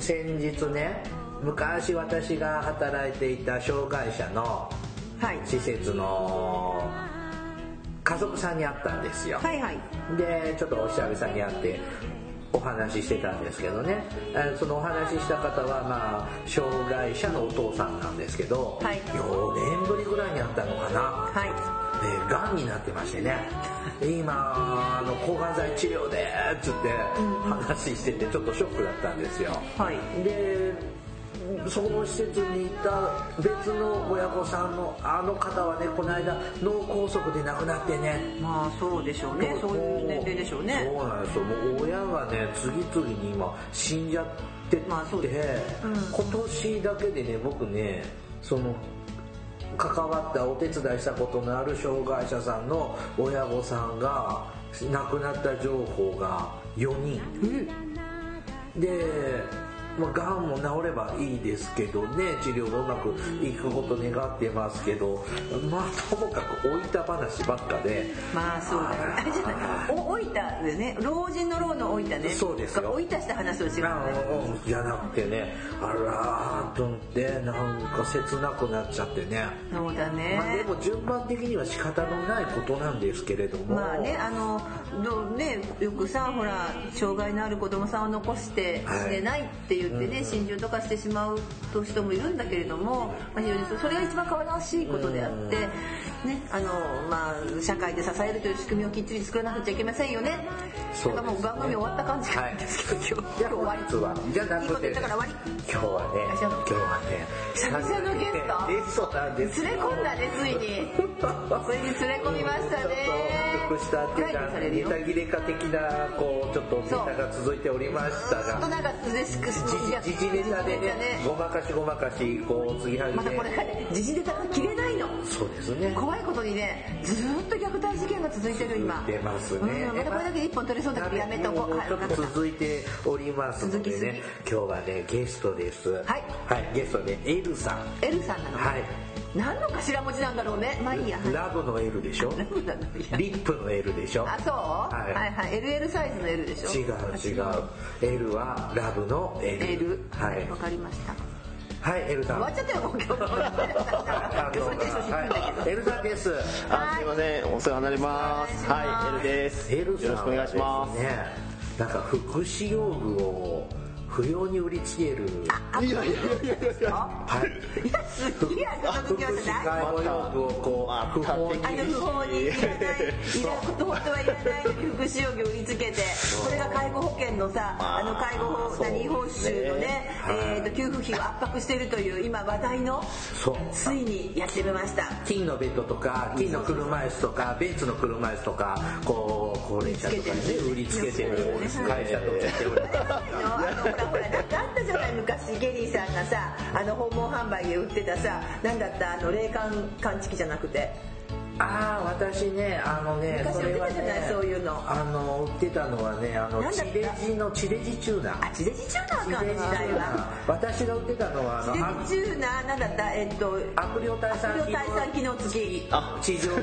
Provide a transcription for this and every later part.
先日ね昔私が働いていた障害者のはい。施設の家族さんに会ったんですよ、はいはい。でちょっとお久々に会ってお話ししてたんですけどね。えーそのお話しした方はまあ障害者のお父さんなんですけど、はい。4年ぶりぐらいに会ったのかな。はでがんになってましてね今あの抗がん剤治療でっつって話しててちょっとショックだったんですよい。はい。でその施設にいた別の親御さんのあの方はねこの間脳梗塞で亡くなってねまあそうでしょうね。そういう年齢でしょうね。そうなんですよもう親がね次々に今死んじゃってて、まあそうですうん今年だけでね僕ねその関わったお手伝いしたことのある障害者さんの親御さんが亡くなった情報が4人。で、まあ、がんも治ればいいですけどね治療がうまくいくこと願ってますけどまあともかく置いた話ばっかでまあそうだよね。あれじゃない。お、老いたでね。老人の老の老いたね。そうですよ老いたした話をしまあすね。のじゃなくてねあらーと思ってなんか切なくなっちゃってね、そうだね。まあ、でも順番的には仕方のないことなんですけれどもまあね、あの、どうね、よくさ、ほら、障害のある子供さんを残してはい死ねないって言ってね、心中とかしてしまう人もいるんだけれども、まあ、非常にそそれが一番可愛らしいことであって、ね、あの、まあ、社会で支えるという仕組みをきっちり作らなくちゃいけませんよね。そうで番組終わった感じなんですけど、今日、今日終わり。じゃないくていこと言ったから終わり。今日はね今日はね久々のゲストゲストなんです連れ込んだね、ついに。ついに連れ込みましたね。したっていうかネタ切れ化的なこうちょっとネタが続いておりましたが。ずっとなんか嬉しくいや時事ネタでねごまかしごまかしこう継ぎはぎでまたこれ時事ネタが切れないの。そうですね。怖いことにねずーっと虐待事件が続いてる今。出ますね、うん、またこれだけで一本取れそうだけどやめとこう。はいちょっと続いておりますのでね今日はねゲストです。はい。はい、ゲストでエルさん。エルさんなのはい何の頭文字なんだろうね。まあいいや。ラブの L でしょ？ラブなの？いや。リップの L でしょ？あそう、はい。はいはい。LL サイズの L でしょ？違う違う。L はラブの L, L はい。わかりました。はいエルさん。終わっちゃったよもう今日。はい。エルさんです。あ、すいません、お世話になります。はい、エルです。エルさんよろしくお願いします。ねなんか福祉用具を不要に売りつける。いやいやいやいやいや。はい。いやすっげえあの福時は祉ないう不法にあの不法にいらないいらこと本当はいらないのに福祉用具を売りつけてこれが介護保険のさあの介護法何報酬のねえーと給付費を圧迫しているという今話題のついにやってみました。金のベッドとか金の車椅子とかベンツの車椅子とかこう高齢者とかにね売りつけてる。会社と聞いて。おりますあのほらなんかあったじゃない昔ゲリーさんがさあの訪問販売で売ってたさ何だったあの霊感感知器じゃなくて。ああ私ねあのね昔売ってたじゃないそういうの。あの売ってたのはねあの地デジの地デジチューナー。あ地デジチューナーか時代は。私が売ってたのはあのあ地デジチューナーなんだった？えっと悪霊退散機能。付き。あ、地上で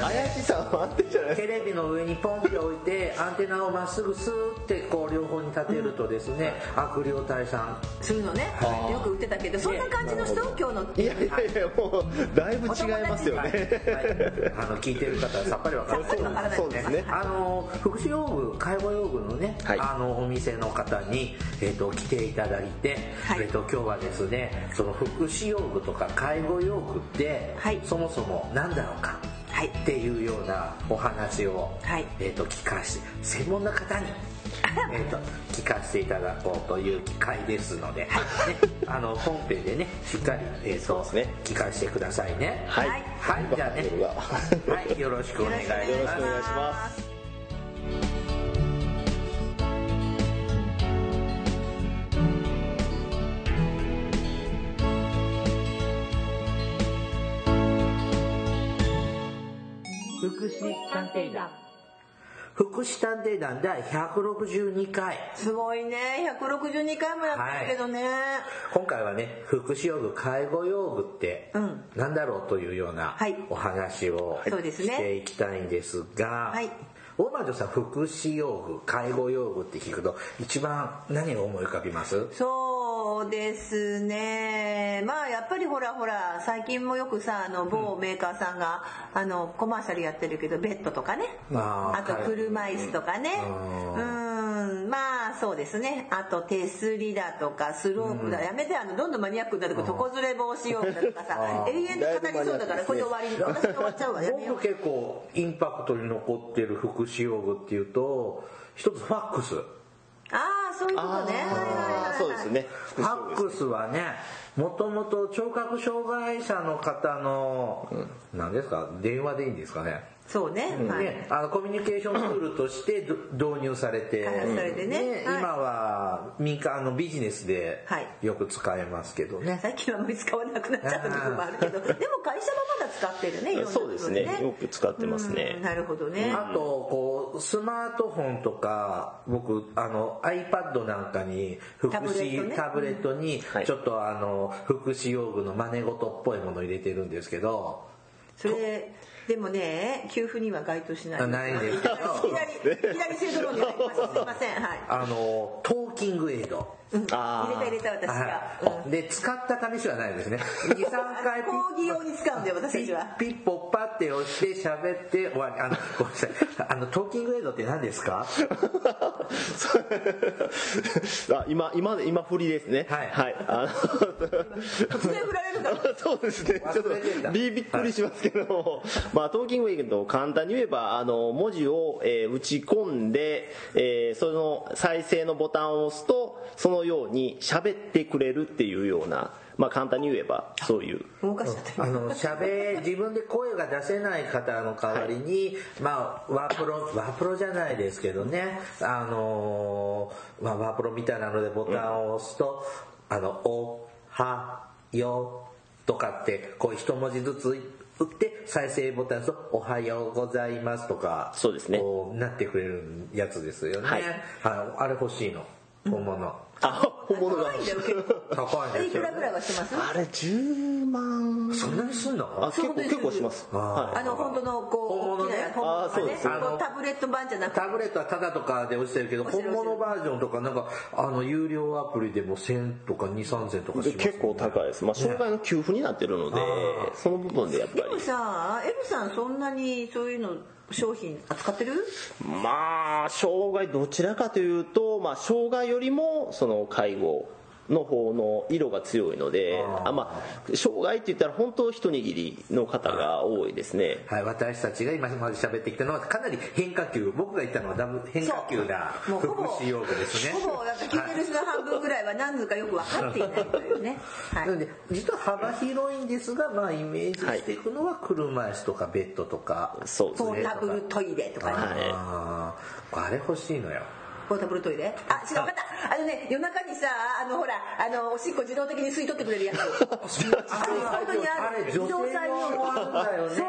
怪しさはあってんじゃないテレビの上にポンって置いてアンテナをまっすぐスーってこう両方に立てるとですね、悪霊退散。するのね。よく売ってたけどそんな感じの人？を今日の。か。いやいやいや、もう、だいぶ違いますよはい、ね。はい、あの聞いてる方はさっぱりわからない。そうですね。あの福祉用具介護用具のね、はい。あのお店の方に、えー、と来ていただいて、はい。えー、と今日はですねその福祉用具とか介護用具って、はい。そもそも何だろうかはいっていうようなお話を、はいえー、と聞かし専門な方に、えー、と聞かせていただこうという機会ですので、ね、あの本編でねしっかり、えー、とそうですね聞かせてくださいね。はい。はいはい、じゃあね、はい、よろしくお願いしよろしくおます。願いします。祉探偵団。福祉探偵団第162回。すごいね。162回もやってるけどね、今回はね福祉用具介護用具ってうん。何だろうというようなはい。お話をそうですね。していきたいんですがはい。大魔女さん福祉用具介護用具って聞くと一番何が思い浮かびます？そうですね。まあやっぱりほらほら最近もよくさあの某メーカーさんが、あのコマーシャルやってるけどベッドとかね。あーあと車椅子とかね。ううん。まあそうですね。あと手すりだとかスロープだ、やめてあのどんどんマニアックになるから床ずれ防止用具だとかさ永遠と語りそうだからこれで終わり私で終わっちゃうわやめよう僕結構インパクトに残ってる福祉用具っていうと一つファックスああそういうことね。はいはいはいそうですね。ファックスはねもともと聴覚障害者の方の何ですか？電話でいいんですかね？そうね、はい。ね、あのコミュニケーションツールとしてど 導入されて。れてね。はい。今は民間のビジネスではい。よく使えますけどね、最近はあんまり使わなくなっちゃった部分もあるけど。でも会社はまだ使ってるねいろんなところそうですね。よく使ってますね。うん。なるほどね。あとこうスマートフォンとか僕あの iPad なんかに福タブレットね。祉タブレットにはい。ちょっとあの福祉用具の真似事っぽいものを入れてるんですけど。それでもね給付には該当しない。あないです。けどいきなりいきなり制度論に入りましたすいません。はい。あのトーキングエイドうん。入れた入れた私が、はいで使った試しはないですね。23回講義用に使うんだよ私たちは。ピッポッパって押して喋って終わり。あのごめんなさい。あのトーキングエイドって何ですか？あ今今今振りですね。はい。はい。あの突然振られるから そうですね。ちょっとびびっくりしますけども、まあトーキングウェイドを簡単に言えばあの文字を、えー打ち込んで、えーその再生のボタンを押すとそのように喋ってくれるっていうようなまあ簡単に言えばそういう。動かしあの喋自分で声が出せない方の代わりに、まあワープロワープロじゃないですけどね。あのーまあ、ワープロみたいなのでボタンを押すと「あのおはよ」とかってこう一文字ずつ打って再生ボタンを押すと「おはようございます」とかそうですね。こうなってくれるやつですよね、はい。はい、あれ欲しいの。本物、あ本物が高いんだよ結構高いいくらぐらいはします？あれ10万。そんなにすんの？あ結構結構します。あはい。あの本当のこう本物ね。あーそうです。タブレット版じゃなくて。タブレットはタダとかで落ちてるけど本物バージョンとかなんかあの有料アプリでも1000とか2 3 0 0 0とかします結構高いです、まあ、障害の給付になってるので、その部分でやっぱでもりさ M さんそんなにそういうの商品扱ってる？まあ障害どちらかというと、まあ、障害よりもその介護の方の色が強いのであまあ、障害って言ったら本当一握りの方が多いですね。はい、私たちが今まで喋ってきたのはかなり変化球僕が言ったのはだいぶ変化球な福祉用具ですね。ほぼなんか聞いてる人の半分ぐらいは何図かよく分かっていないというね、はい。なので実は幅広いんですが、まあ、イメージしていくのは車椅子とかベッドとか、ポそうですね。ータブルトイレとかね、はいあー。あれ欲しいのよポータブルトイレ？あ違う分かった。あ。のね夜中にさあのほらあのおしっこ自動的に吸い取ってくれるやつ。あれ本当にある。あれ女性用もあるんだよね。そう、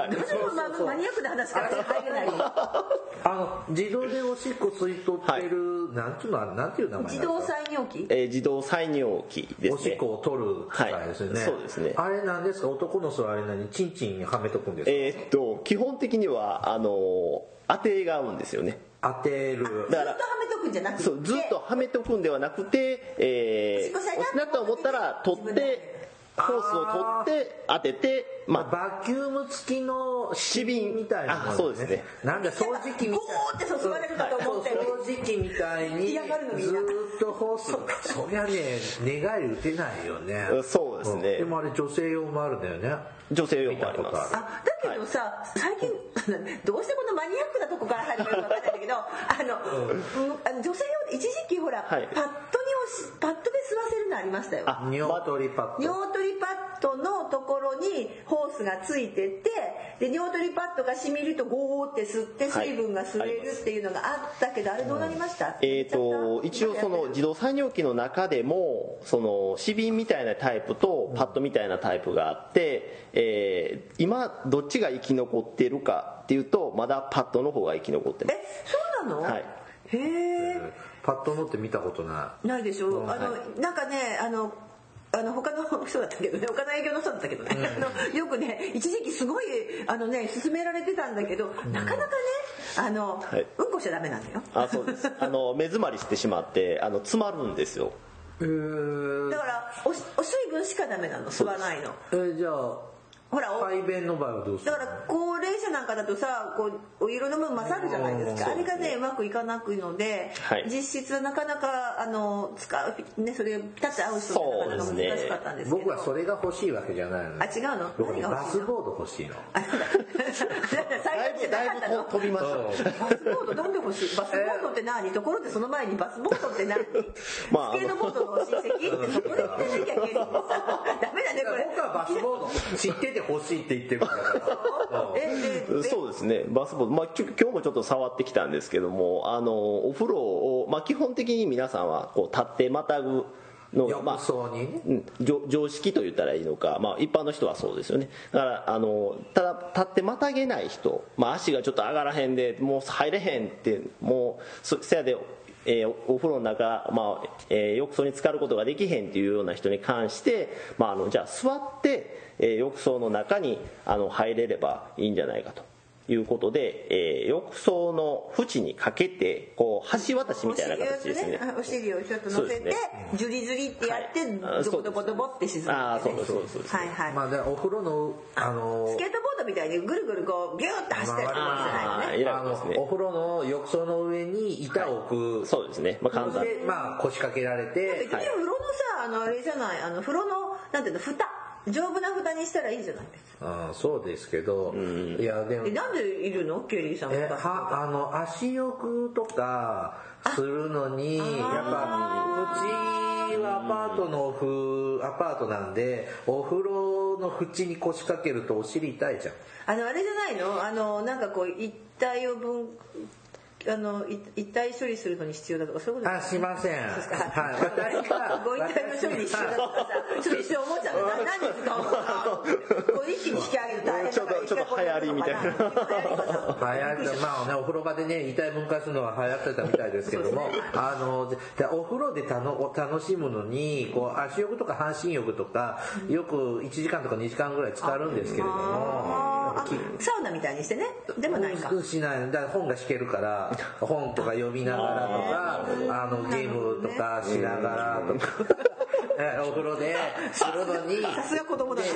はい。なんでこんなマニアックな話から入れないの あの自動でおしっこ吸い取ってる、なんていうのあれなんていう名前自動採尿器？えー自動採尿器ですね。おしっこを取る機械ですよね、はい。そうですね。あれなんですか？男の人はあれ何チンチンにはめとくんですか、えーっと基本的にはあの当てが合うんですよね当てる。だからずっとはめとくんじゃなくてそうずっとはめておくんではなくて、えー、押しなと思ったら取ってホースを取って当ててまあ。バキューム付きのシビンみたいなものあそうですね。なんだ掃除機みたい。ゴーって注がれるかと思ってそう掃除機みたいにずっとホース。そりゃね寝返り打てないよね。そうですね。ん。でもあれ女性用もあるんだよね。女性用もあります。あだけどさ、最近 どうしてこのマニアックなとこから入るのか分かんないんだけどあの、うん。あの女性用で一時期ほら、はい。パッドにパッドで吸わせるのありましたよ。あ尿取りパッド。尿取りパッドのところにホースがついててで尿取りパッドがしみるとゴーって吸ってはい。水分が吸えるっていうのがあったけど、あれどうなりました、えー、と一応その自動採尿器の中でもその尿瓶みたいなタイプとパッドみたいなタイプがあって、えー今どっちが生き残ってるかっていうとまだパッドの方が生き残ってます。えそうなの、はい。へえパッドのって見たことなないでしょ、うん。あのなんかねあのあの他の人だったけどね 他の営業の人だったけどね、あのよくね一時期すごいあのね勧められてたんだけど、なかなかねあの、はい。うんこしちゃダメなんだよあそうですあの目詰まりしてしまってあの詰まるんですよだからおお水分しかダメなの吸わないのえじゃあほらお排便の場合はどうするだから高齢者なんかだとさこうお色の分勝るじゃないですか、うんあれがねうまくいかなくので、はい。実質はなかなかあの使うねそれ立って会う人ってなかなか難しかったんですけど。僕はそれが欲しいわけじゃないのあ違うの？僕ね何が欲しいの？バスボード欲しいの。だ。最近じゃなかった。の飛びました。バスボードなんで欲しい。バスボードって何？ところでその前にバスボードって何？まあスケートボードの親戚ってそこで言ってなきゃいけない。ダメだねこれ。僕はバスボード。知ってて欲しいって言ってるから。うんそうですね。バスボード、まあ、今日もちょっと触ってきたんですけどもあのお風呂を、まあ、基本的に皆さんはこう立ってまたぐのが、ま浴槽にね。うん。常常識と言ったらいいのか、まあ、一般の人はそうですよね。だからあのただ立ってまたげない人、まあ、足がちょっと上がらへんでもう入れへんってもうそせやでえーお風呂の中、まあえー浴槽に浸かることができへんというような人に関して、まあ、あのじゃあ座って、えー浴槽の中にあの入れればいいんじゃないかと。いうことで、えー浴槽の縁にかけてこう橋渡しみたいな形ですね。お尻をちょっと乗せてジュリジュリってやってはい。ドボドボドボって沈むあーそうそうそうです。はいはい。まあでお風呂のあのスケートボードみたいにぐるぐるこうギューって走ったりとかじゃあーないですね。のお風呂の浴槽の上に板を置く。そうですね、まあ、簡単。でまあ腰掛けられ別てに風呂のさあのあれじゃないあの風呂のなんていうの蓋丈夫な蓋にしたらいいじゃないですか。あそうですけどいやでもえなんでいるの？ケリーさんえはあの足浴とかするのにやっぱうちはアパートのふアパートなんでお風呂の縁に腰掛けるとお尻痛いじゃん。あのあれじゃないの？あのなんかこう一体を分あのい一体処理するのに必要だとかそういうことあしません。はい。ご遺体の処理に必要だとかさちょっと一瞬思っちゃうな何に使うのか？なこう一気に引き上げると大変だか。らちょっとちょっと流行りみたいな。流行ってまあねお風呂場でね遺体分解するのは流行ってたみたいですけどもあのででお風呂でたの楽しむのにこう足浴とか半身浴とかよく1時間とか2時間ぐらい浸かるんですけれどもサウナみたいにしてね。でもないか。しないだから本が弾けるから本とか読みながらとか あのゲームとかしながらとか。えお風呂で するのにさすが子供だね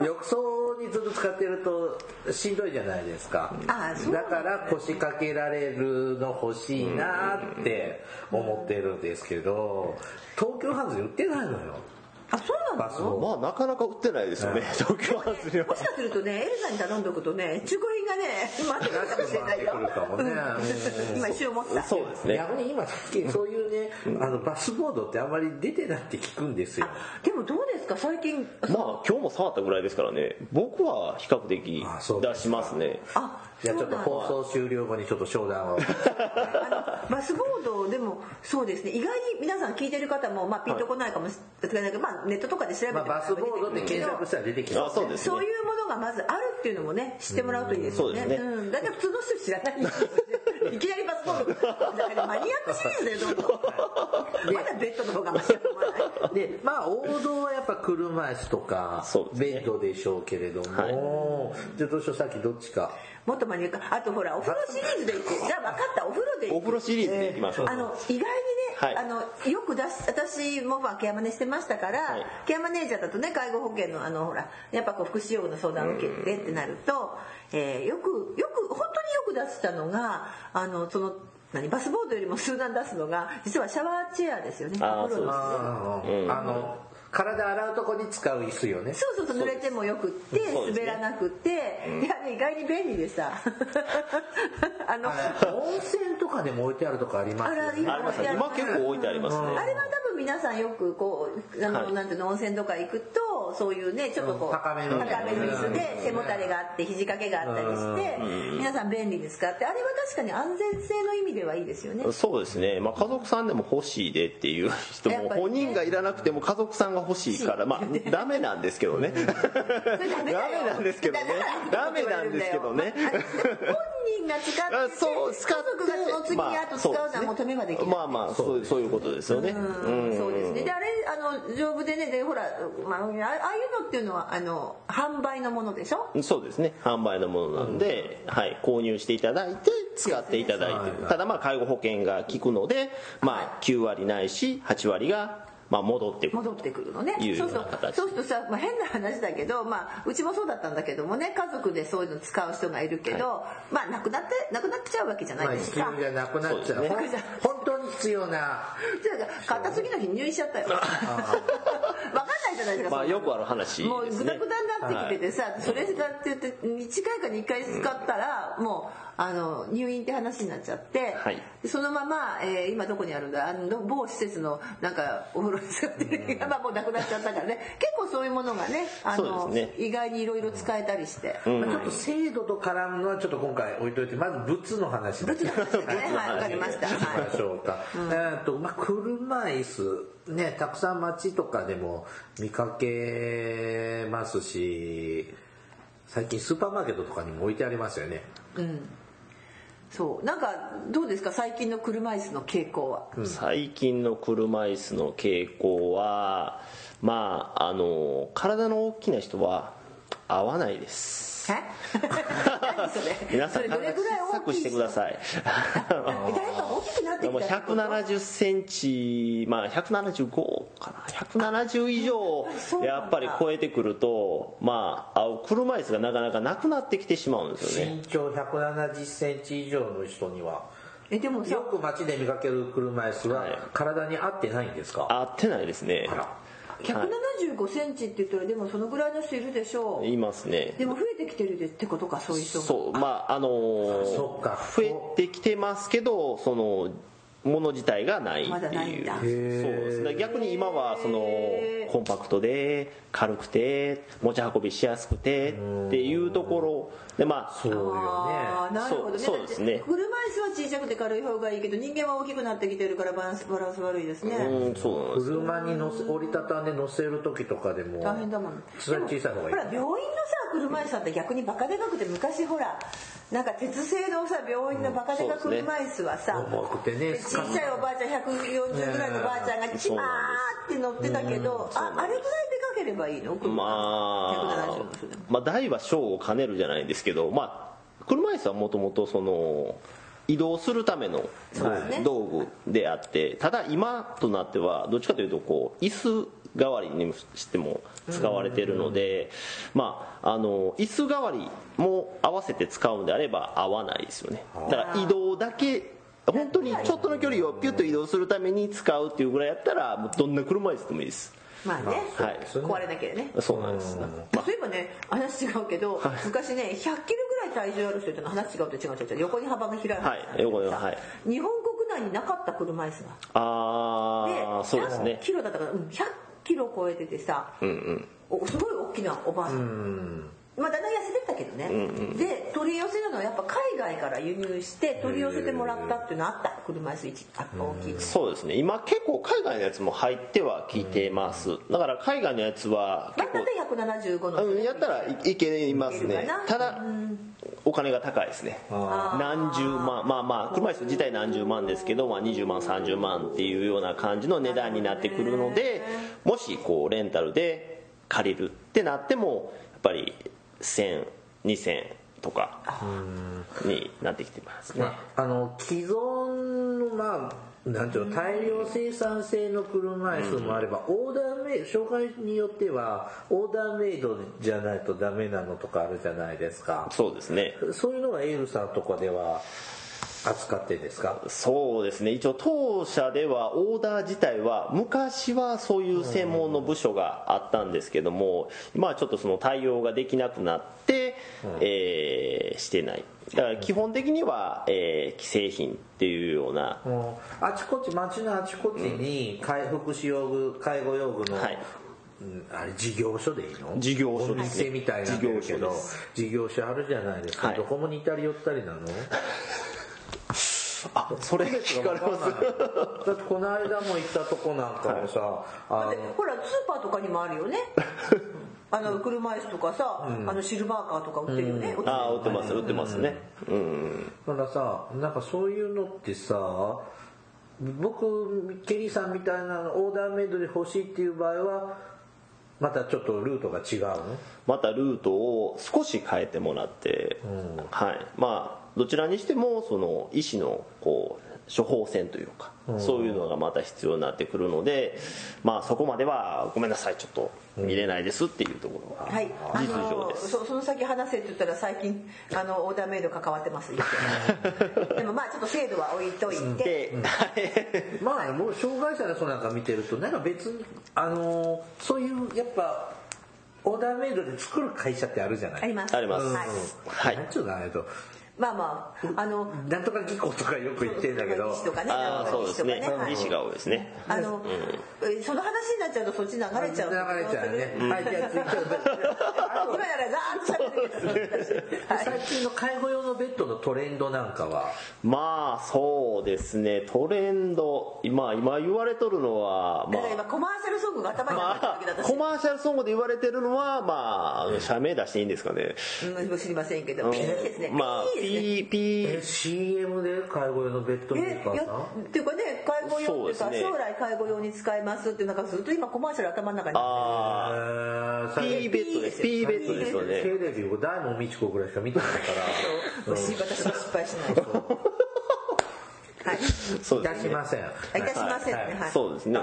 浴槽にずっと使ってるとしんどいじゃないですか。あそうだ。から腰掛けられるの欲しいなって思ってるんですけど東京ハンズで売ってないのよあそうなの？バスボまあなかなか売ってないですよね、東京ハンズにはもしかするとねエルザに頼んどくとね中古品がね待ってくるかもしれないよ。うん今一瞬思った。そうですね。逆に今そういうねあのバスボードってあんまり出てないって聞くんですよ。でもどうですか？最近。まあ今日も触ったぐらいですからね。僕は比較的出しますね。あじゃあちょっと放送終了後にちょっと商談を。あのバスボードでもそうですね。意外に皆さん聞いてる方も、まあ、ピンとこないかもしれないけど、まあ、ネットとかで調べてまあバスボードって検索したら出てきますあそうですそういうものがまずあるっていうのもね知ってもらうといいですよね。うんそうですね。ん、だいたい普通の人知らない。んですよいきなりバスボード。だからマニアックシリーズだよどんどんまだベッドの方がマシだと思わない。でまあ王道はやっぱ車椅子とかベッドでしょうけれども、じゃあどうしようさっきどっちかもっとマニアックあとほらお風呂シリーズでいってじゃあ分かったお風呂でいってお風呂シリーズでいきましょう、あの意外にね、はい。あのよく出す私もまあケアマネしてましたから、はい。ケアマネージャーだとね介護保険のあのほらやっぱこう福祉用具の相談を受けてってなると、えーよくよく本当によく出したのがあのその何バスボードよりも数段出すのが実はシャワーチェアですよね。あーお風呂のあーあの体洗うとこに使う椅子よね。そうそうそう濡れてもよくって滑らなくて、いやね意外に便利でさ。あの温泉とかでも置いてあるとこありますよね。あら今ありますね。今結構置いてありますね。あれは多分皆さんよくこうあの、はい。なんていうの温泉とか行くとそういうねちょっとこう、うん高めの高めの椅子で背もたれがあって肘掛けがあったりして皆さん便利に使って。あれは確かに安全性の意味ではいいですよね。そうですね、まあ、家族さんでも欲しいでっていう人も本人がいらなくても家族さんが欲しいからまあ ダメなんですけどね。ダメなんですけどね。ダメなんですけどね。本人が使ってそう家族がその次にあと使うのは求めはできない、まあまあそうそういうことですよねうんそうですね。であれあの丈夫でねでほら、まあ、あああいうのっていうのはあの販売のものでしょ？そうですね。販売のものなんで、はい、購入していただいて使っていただいて。るただまあ介護保険が効くのでまあ9割ないし8割がまあ戻ってくる。戻ってくるのね。いうそうそう。するとさ、まあ、変な話だけど、まあ、うちもそうだったんだけどもね家族でそういうの使う人がいるけど、まあなくなってなくなっちゃうわけじゃなまあいですか、必要じゃなくなっちゃう。そうですほん本当に必要な。じゃあ買った次の日入院しちゃったよ。分 かんないじゃないですかまあよくある話ですね。もうグダグダになってきててさ、それだって言って1回か2回使ったらもうあの入院って話になっちゃって、はい。そのまま、えー今どこにあるんだあの某施設のなんかお風呂に使ってる まあもうなくなっちゃったからね。結構そういうものがねあのね。意外にいろいろ使えたりして。まあちょっと制度と絡むのはちょっと今回置いといてまず物の話だけはい、わかりました。はい。しょうか、えーっとまあ車椅子ねたくさん街とかでも見かけますし最近スーパーマーケットとかにも置いてありますよねそう、なんかどうですか？最近の車椅子の傾向は。最近の車椅子の傾向はまああの体の大きな人は合わないです？皆さんそれどれぐらい。小さくしてください。え、やっぱ大きくなってでもきたってこと。170センチまあ175かな。170以上やっぱり超えてくるとまあ車椅子がなかなかなくなってきてしまうんですよね。身長1 7 0センチ以上の人にはえ、でもさよ、く街で見かける車椅子ははい。体に合ってないんですか、合ってないですね。あら175センチって言ったらでもそのぐらいの人いるでしょう。いますねでも増えてきてるってことかそういう人が。そうまああのーそっか増えてきてますけどそのもの自体がないってまだないんだ。いうそうです。ね逆に今はそのコンパクトで軽くて持ち運びしやすくてっていうところでまあそうよあーなるほどね。そうそうですね。車椅子は小さくて軽い方がいいけど人間は大きくなってきてるからバランスバランス悪いですね、うんそう車に乗せ折りたたんで乗せる時とかでも大変だもんそれ小さい方がいい。ほら病院のさ車椅子さんって逆にバカでかくて昔ほらなんか鉄製のさ病院のバカでか車椅子はさ、重くてねちっちゃいおばあちゃん140ぐらいのおばあちゃんがチマーって乗ってたけどああれぐらいでかければいいの？車。まあ170の人でもまあ大は小を兼ねるじゃないですけどまあ車椅子はもともとその移動するための道具であってただ今となってはどっちかというとこう椅子代わりにしても使われているのでまああの椅子代わりも合わせて使うんであれば合わないですよね。だから移動だけ本当にちょっとの距離をピュッと移動するために使うっていうぐらいやったらもうどんな車椅子でもいいです。まあね、はい。壊れなきゃね。そうなんです、そういえばね話違うけど、昔ね100キロぐらい体重ある人ってのは話違うと違う違う違う。横に幅が広い話。はい。横にはい。日本国内になかった車椅子が。ああそうです100ねキロだったから、うん、100キロ超えててさ、うんうん。おすごい大きなおばあさん、うんまあだんだん痩せてったけどね、で取り寄せるのはやっぱ海外から輸入して取り寄せてもらったっていうのはあった。車椅子一あ大きい。そうですね。今結構海外のやつも入ってはきてます。だから海外のやつはだ結った構ら175の。うんやったらいいけますね。ただお金が高いですね。あ何十万まあまあ車椅子自体何十万ですけど、まあ、20万30万っていうような感じの値段になってくるのでもしこうレンタルで借りるってなってもやっぱり10002000とかになってきてますね。まあ、あの既存のまあなんていうの大量生産性の車椅子もあれば、オーダーメイド障害によってはオーダーメイドじゃないとダメなのとかあるじゃないですか。そうですね。そういうのがエールさんとかでは扱ってんですか？そうですね。一応当社ではオーダー自体は昔はそういう専門の部署があったんですけども今はちょっとその対応ができなくなって、えーしてない。だから基本的には、えー既製品っていうような。もうあちこち街のあちこちに介福祉用具介護用具の、はい。うんあれ事業所でいいの？事業所ですね。お店みたいな事業所あるじゃないですか、はい。どこも似たり寄ったりなの？あそれ聞かれます。だってこの間も行ったとこなんかもさ、あでのほらスーパーとかにもあるよね。あの車椅子とかさ、あのシルバーカーとか売ってるよね、ああ売ってます売ってますね。うん。たださなんかそういうのってさ僕ケリーさんみたいなオーダーメイドで欲しいっていう場合はまたちょっとルートが違うの？またルートを少し変えてもらって、はい。まあどちらにしてもその医師のこう処方箋というか、そういうのがまた必要になってくるのでまあそこまではごめんなさいちょっと見れないですっていうところがはい、あ実情のです、そその先話せって言ったら最近あのオーダーメイド関わってます。でもまあちょっと制度は置いといて、で、まあもう障害者の人なんか見てるとなんか別にあのーそういうやっぱオーダーメイドで作る会社ってあるじゃない。あります。あります。はい、はい。なんちゅうのあれとまあまああのなんとか技巧とかよく言ってんだけど。とかねああそうですね。はい。医師が多いですね。あの、えその話になっちゃうとそっち流れちゃう。流れちゃうね、はいじゃあ次。ちょっと今ならザーッと喋る最近の介護用のベッドのトレンドなんかは。まあそうですね。トレンド。今今言われとるのはまあ。コマーシャルソングが頭に入ってるわけだコマーシャルソングで言われてるのはまあ社名出していいんですかね。うん知りませんけど、ですね。P え CM で介護用のベッドメーカーさん？っていうかね介護用っていうね。将来介護用に使えますっていうなんかずっと今コマーシャル頭の中にああえー。P ベッドです P ベッドですよね。テレビを大門みち子ぐらいしか見てないから私私も失敗しない。はい。そうですね。いたしません。あい。たしませんね。はい。そうですね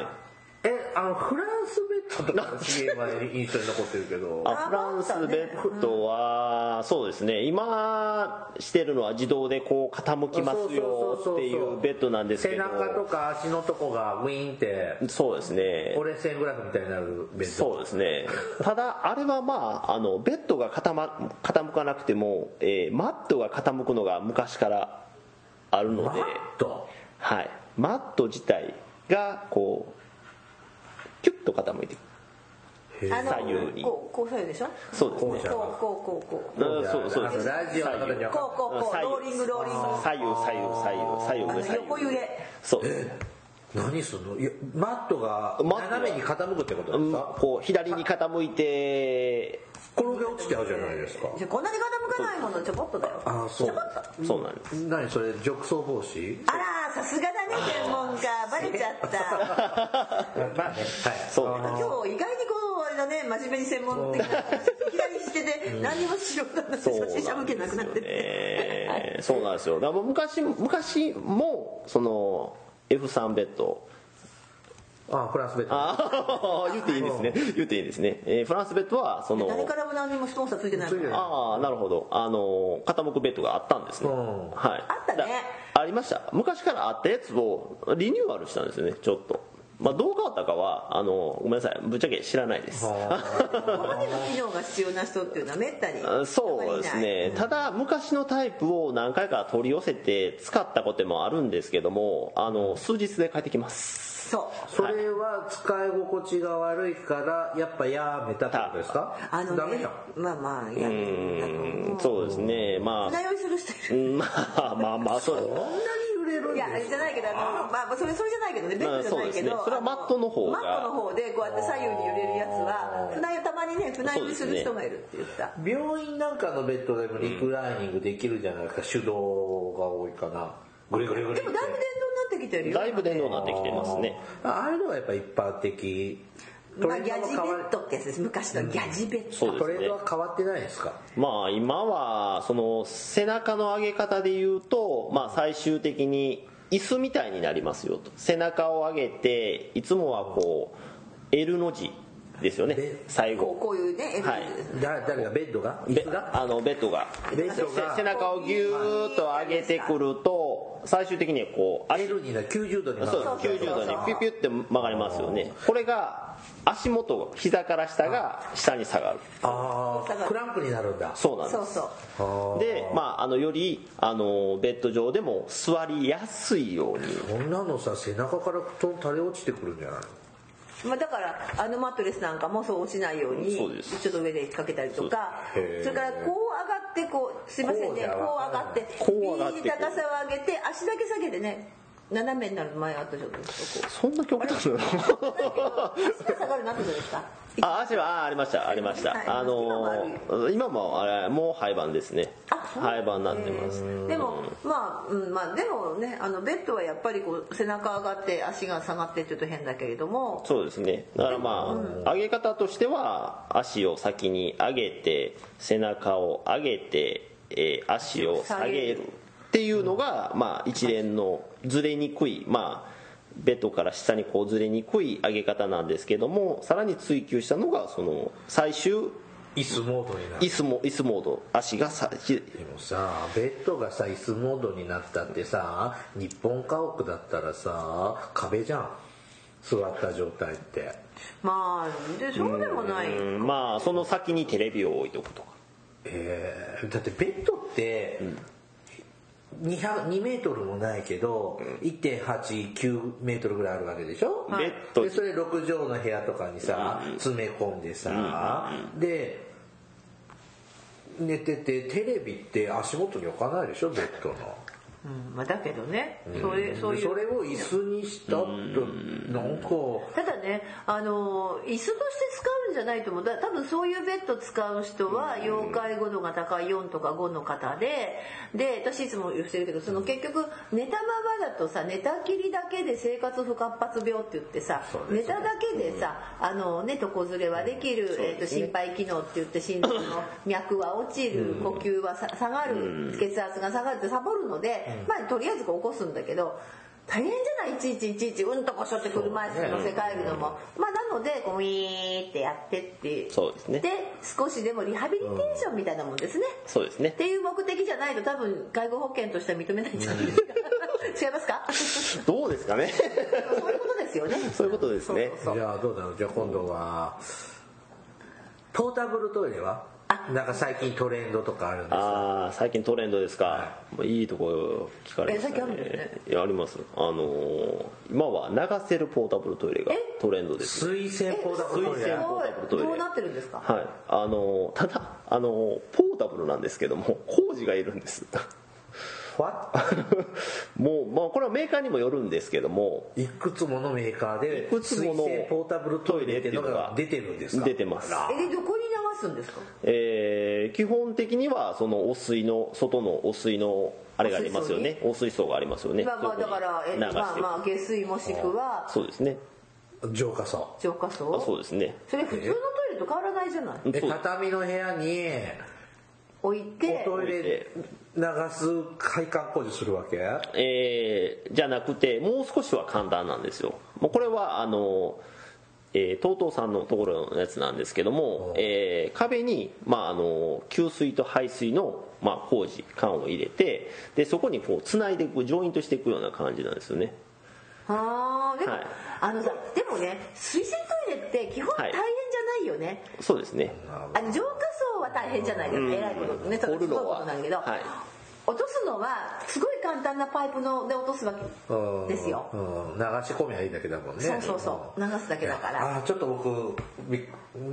えあのフランスベッドとかの CM は印象に残ってるけど。あフランスベッドはそうですね。今してるのは自動でこう傾きますよっていうベッドなんですけ背ど中とか足のとこがウィーンってそうですね。折れ線グラフみたいになるベッド。そうですね。ただあれはまああのベッドが傾傾かなくても、えーマットが傾くのが昔からあるので。マット？はい、マット自体がこうキュッと傾いていくあの左右に。こうこう左右でしょ？そうですね。こうこうこうこう。こううんそうそうですラジオのこうこうこう。左右。ローリングローリング。左右左右左右。左右左右。横揺れ。そう。です何すんの？いやマットが斜めに傾くってことうんですか？こう左に傾いて転げ落ちちゃうじゃないですか。じゃあこんなに傾かないものちょこっとだよ。あそう。ちょこっと。そうなんです。何それ褥瘡防止？あらさすがだね専門家。バレちゃった。まあねはい。そう。今日意外にこうあれだね真面目に専門的な話いきなりしてて何にもしようがなくて初心者向けなくなってて。えーそうなんですよ。だ昔昔もその F3 ベッドあフランスベッド。ああ 言っていいんですね。言っていいんですね、えーフランスベッドはその誰からも何にもスポンサーついてないああなるほど。あの傾くベッドがあったんですね、うん。はい。あったね。だありました。昔からあったやつをリニューアルしたんですよねちょっと。まあどう変わったかはあのごめんなさい。ぶっちゃけ知らないです。ここまでの機能が必要な人っていうのはめったに。あそうですねただ昔のタイプを何回か取り寄せて使ったこともあるんですけどもあの数日で帰ってきますそう。それは使い心地が悪いからやっぱやめたってことですか？あのねダメだ。まあまあいやうーんそうですね。まあ。船酔いする人いる。うんまあまあまあそう。こんなに揺れるんいやじゃないけどあのまあそれそれじゃないけどね。ベッドじゃないけど、まあそうですね。それはマットの方が。マットの方でこうやって左右に揺れるやつは船酔いたまにね船酔いする人がいるって言った、病院なんかのベッドでもリクライニングできるじゃないですか。手動が多いかなグリグリグリでもだいぶ電動になってきてるよ。だいぶ電動になってきてますね。ああれのはやっぱ一般的。トまあ、ギャジベッドってやつです。昔のギャジベッド、そうですね。トレンドは変わってないですか？まあ今はその背中の上げ方で言うと、まあ、最終的に椅子みたいになりますよと。背中を上げていつもはこう L の字ですよね。で最こう後。こういうねはい。ですね。だ誰がベッドが？ベッドが。ベッドが。背中をギューッと上げてくると最終的にこう足。L にな90度にそう曲がる90度にピュピュって曲がりますよね。これが足元膝から下が下に下がる。ああクランクになるんだ。そうなんです。そうそう。あー。でまああのよりあのベッド上でも座りやすいように。こんなのさ背中から布団垂れ落ちてくるんじゃないの？まあ、だからあのマットレスなんかもそう落ちないようにちょっと上でかけたりとかそれからこう上がってこうすいませんねこうじゃこう上がってこう上がって右高さを上げて足だけ下げてね斜めになる前あったじゃないですかこそんな極端なの？下がるなってですか あ足はあありました。ありました、はいあの今もあれもう廃盤ですね。廃盤になってます。でもまあ、うん、まあでもねあのベッドはやっぱりこう背中上がって足が下がってって言うと変だけれども。そうですね。だからまあ、上げ方としては足を先に上げて背中を上げて、えー足を下げるっていうのが、まあ、一連のずれにくいまあベッドから下にこうずれにくい上げ方なんですけどもさらに追求したのがその最終椅子モードになる。椅子も椅子モード。足がさひでもさベッドがさ椅子モードになったってさ日本家屋だったらさ壁じゃん。座った状態って。まあでそうでもない、うん。まあその先にテレビを置いとくとか。えーだってベッドって200 2メートルもないけど1.89メートルぐらいあるわけでしょ、ベッド。でそれ6畳の部屋とかにさ詰め込んでさで寝ててテレビって足元に置かないでしょ？ベッドのうんまあ、だけどね、そういうそういう。それを椅子にしたってなんか。ただねあの椅子として使うんじゃないと思う。だ多分そういうベッド使う人は要介護度が高い4とか5の方でで私いつも言ってるけどその結局寝たままだとさ寝たきりだけで生活不活発病って言ってさ寝ただけでさあのね床ずれはできる、えー、と心肺機能って言って心臓の脈は落ちる呼吸はさ下がる血圧が下がるってサボるので、まあとりあえずこう起こすんだけど大変じゃないいちいちいちいちうんとこしょって車椅子に乗せ替えるのも、まあなのでこうウィーってやってってそうですね。で少しでもリハビリテーションみたいなもんですね、そうですね。っていう目的じゃないと多分介護保険としては認めないんじゃないですか 違いますか？どうですかね？そういうことですよね。そういうことですね。そうそうそう。じゃあどうだろう。じゃあ今度はポータブルトイレは？なんか最近トレンドとかあるんですか？ああ最近トレンドですか、もういいところ聞かれましたえ最近あるんですね。いやあります。あのー今は流せるポータブルトイレがトレンドです水洗ポータブルトイレ。水洗ポータブルトイレ。どうなってるんですかはい。あのーただあのーポータブルなんですけども工事がいるんです。わ もう、まあ、これはメーカーにもよるんですけどもいくつものメーカーでいくつ水もの洗ポータブルトイレっていうのが出てるんですか？出てます。えでどこに流すんですか？えー基本的にはその汚水の外の汚水のあれがありますよね。汚水槽がありますよね。まあまあだからえまあまあ下水もしくは。そうですね。浄化槽。浄化槽？あそうですね。それ普通のトイレと変わらないじゃない？でそう畳の部屋に置いて。おトイレ流す配管工事するわけ？えーじゃなくてもう少しは簡単なんですよ。もうこれはあのえー TOTO さんのところのやつなんですけども、えー壁に、まあ、あの給水と排水の、まあ、工事管を入れてでそこにこうつないでいくジョイントしていくような感じなんですよね。あーでも、はい。あのさでもね水洗トイレって基本大変じゃないよね、そうですね。あの浄化槽は大変じゃないけど、うん。えらいことねそれすごいことなんだけど、はい。落とすのはすごい簡単なパイプので落とすわうん。けですよ、うん。流し込みはいいだけだもんね。そうそうそう。流すだけだから。あーちょっと僕び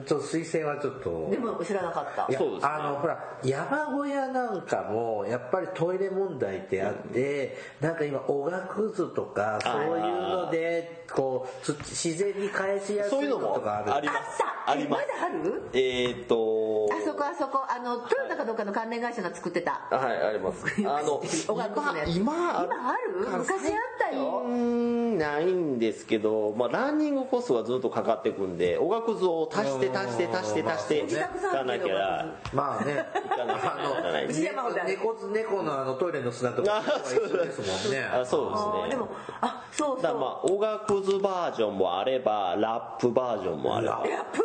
ちょっと水洗はちょっと。でも知らなかった。いやそうですね。あのほら山小屋なんかもやっぱりトイレ問題ってあって、なんか今おがくずとかそういうのでこうつ自然に返しやすいのとかある？ありまあった。あります。えまだある？えーっとあそこあそこあのトヨタかどうかの関連会社が作ってた。はいあります。あの おがくずのやつ。今今ある？昔あったよ。うーんないんですけど、まあ、ランニングコストはずっとかかってくんでおがくずを足して足して足して足してうん。いかなきゃまあね。かなきゃならない。あの猫猫のあのトイレの砂とかあ一緒ですもんね。あそうですね。でもあそうそう。だからまあおがくずバージョンもあればラップバージョンもあればララップ？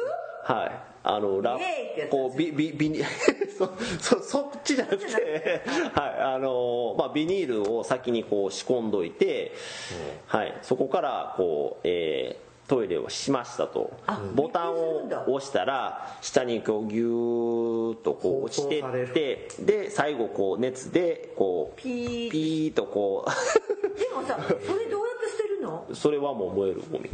はいあのライエーイってやつこうビビビニそそそっちじゃなくてはいあのまあビニールを先にこう仕込んどいて、はいそこからこうえートイレをしましたと。あボタンを押したら下にこうギューッとこう落ちてってで最後こう熱でこうピーピーッとこ でもさそれどうやって捨てるの？うそれはもう燃えるゴミ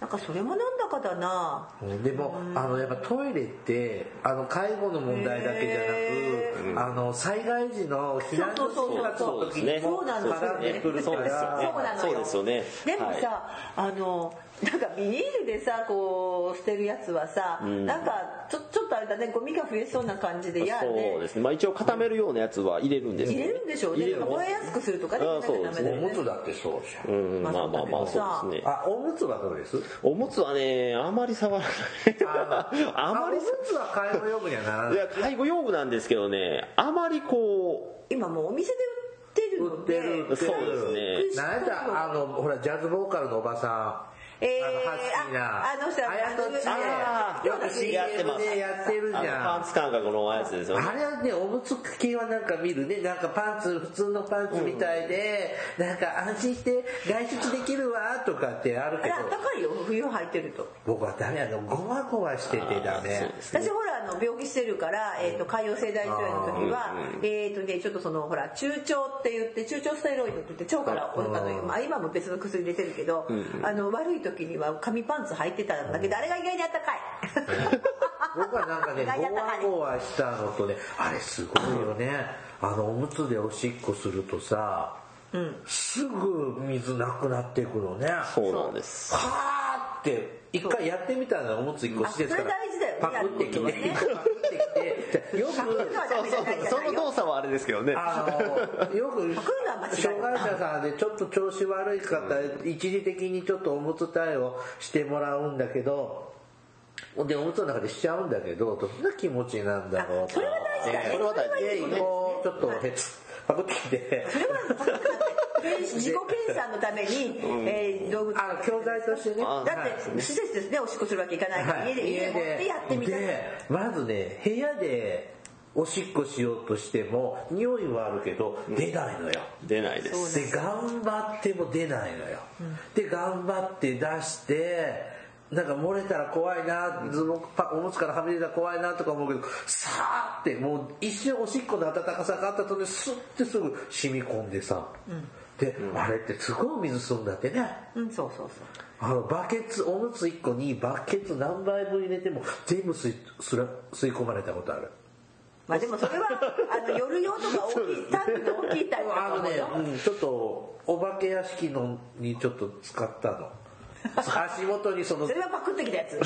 なんかそれもなんだかだな。うん。でもあのやっぱトイレってあの介護の問題だけじゃなくあの災害時の避難所生活の時にもそうなんですよ絡んでくるから。ね。そうなのよ。そうですよね。でもさ、はい。あのなんかビニールでさこう捨てるやつはさ、なんかちょちょっとあれだねゴミが増えそうな感じで嫌そうねですね。まあ一応固めるようなやつは入れるんです。入けどれるんでしょうね。燃えやすくするとかねあそうですね。おむつだってそうじゃんうんまあまあまあそうですね。あおむつはどうです？おむつはねあまり触らない。あ あまりおむつは介護用具にはならない。いや介護用具なんですけどねあまりこ今もうお店で売ってるので売ってるそうですね。なんだあのほらジャズボーカルのおばさんえーあのハスキーな。あやとちあよくー CM でやってるじゃん。のパンツ感覚のやつですよね。あれはね、おむつ系はなんか見るね。なんかパンツ、普通のパンツみたいで、なんか安心して外出できるわとかってあるけど。あった、かいよ。冬履いてると。僕はダメあの、ゴワゴワしててダメ。私ほらあの病気してるから、えー、と潰瘍性大腸炎の時は、えっ、とねちょっとそのほら中腸って言って中腸ステロイドって言って腸から、あのまあ、今も別の薬入れてるけど、あの悪い時には紙パンツ履いてたんだけど、あれが意外にあったかい。僕はなんかね、ゴワゴワしたのとね、あれすごいよね。あの、おむつでおしっこするとさ、すぐ水なくなっていくのね。そうなんです。はーって一回やってみたのおむつ一個しですから。パクってきて、パクってきて。よくその動作はあれですけどね。あのよく障害者さんでちょっと調子悪い方、一時的にちょっとおむつ対応してもらうんだけどでおむつの中でしちゃうんだけどどんな気持ちなんだろうあそれは大事だね。それは大事。でそれはこうちょっとへつパクってきて。それは自己検査のために、えー道具あ教材としてね。あだって施設ですね。おしっこするわけいかないから、はい。家で家で持ってやってみたでまずね部屋でおしっこしようとしても匂いはあるけど出ないのよ、出ないです。で頑張っても出ないのよ、で頑張って出してなんか漏れたら怖いなズボンパおむつからはみ出たら怖いなとか思うけどさーってもう一瞬おしっこの温かさがあったとねスッてすぐ染み込んでさ、で、あれってすごい水吸うんだってね。うんそうそうそう。あのバケツおむつ1個にバケツ何杯分入れても全部吸い吸い込まれたことある。まあでもそれは あの夜用とか大きいタンクの大きいタイプだあのねうん、ちょっとお化け屋敷のにちょっと使ったの足元にそのそれはパクってきたやつ。違う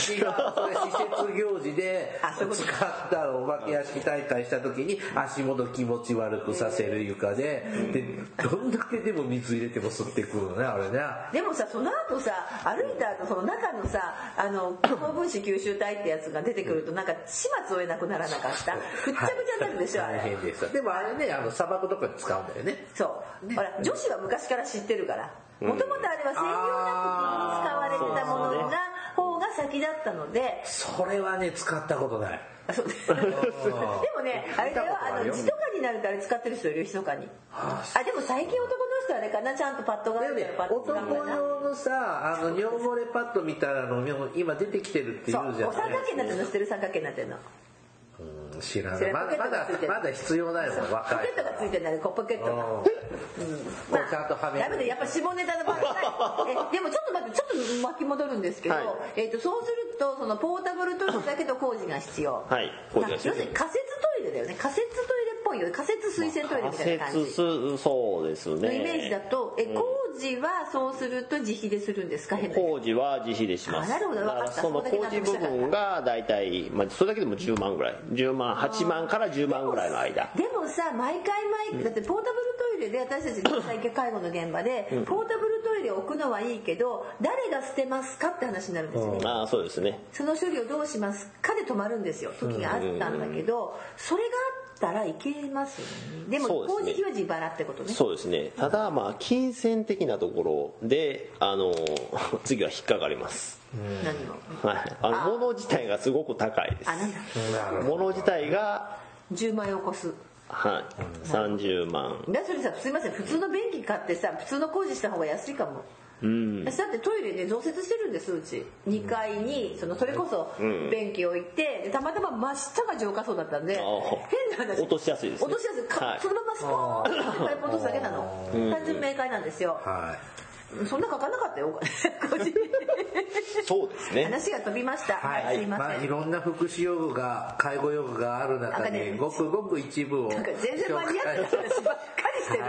それ施設行事で使ったお化け屋敷大会した時に足元気持ち悪くさせる床ででどんだけでも水入れても吸ってくるのねあれね。でもさその後さ歩いた後その中のさあの高分子吸収体ってやつが出てくるとなんか始末を得なくならなかった？ぐっちゃぐちゃになるでしょあ大れ変でしたでもあれねあの砂漠とかで使うんだよね。そう、ほら女子は昔から知ってるからもともとあれは専用ナプキンに使われてたものが方が先だったので。それはね使ったことない。あそうです。でもねあれだよ。見たことあの血とかになるとあれ使ってる人いるよ血とかにあでも最近男の人はあれかなちゃんとパッドがあるからパッド男用のさあの尿漏れパッドみたいなの今出てきてるっていそううじゃないお三角形になってるの知ってる？三角形になってるの。うん知らないまだまだまだ必要ないもんポ若いケットがついてるんだポケットが。うん。ちゃんとはめるダメでやっぱ下ネタのでも ちょっと待ってちょっと巻き戻るんですけど、はい。えー、とそうするとそのポータブルトイレだけど工事が必要。はい。工事が必要。要するに仮設トイレだよね。仮設トイレっぽいよね仮設水洗トイレみたいな感じ。仮設すそうですね。のイメージだとえ工事はそうすると自費でするんですか工事は自費でします。あなるほど分かった。その工事部分が大体、まあ、それだけでも10万ぐらい。10万8万から10万ぐらいの間。でもさ毎回毎だってポータブルトイレで私たち実際介護の現場で、ポータブルトイレを置くのはいいけど誰が捨てますかって話になるんですよね、ああそうですね。その処理をどうしますかで止まるんですよ。時があったんだけど、それがあったらいけますよね。でも工事費は自腹ってことね。そうですね。ただまあ金銭的なところであの 次は引っかかります、何がはい、あの物自体がすごく高いです。あなんだ。物自体が、10万円を超す。はい、30万。だそれさすいません。普通の便器買ってさ普通の工事した方が安いかもうん。私だってトイレね増設してるんですうち。2階にそのそれこそうん。便器置いてでたまたま真下が浄化層だったんであ変な話落としやすいですね。落としやすい。かはい。そのままスポーンってパイプ落とすだけなの。単純明快なんですよ。はそんなかかんなかったよ そうですね。話が飛びました。はい、すいません。あいろんな福祉用具が介護用具がある中でごくごく一部をなんか全然マニアックな話ばっかりしてる。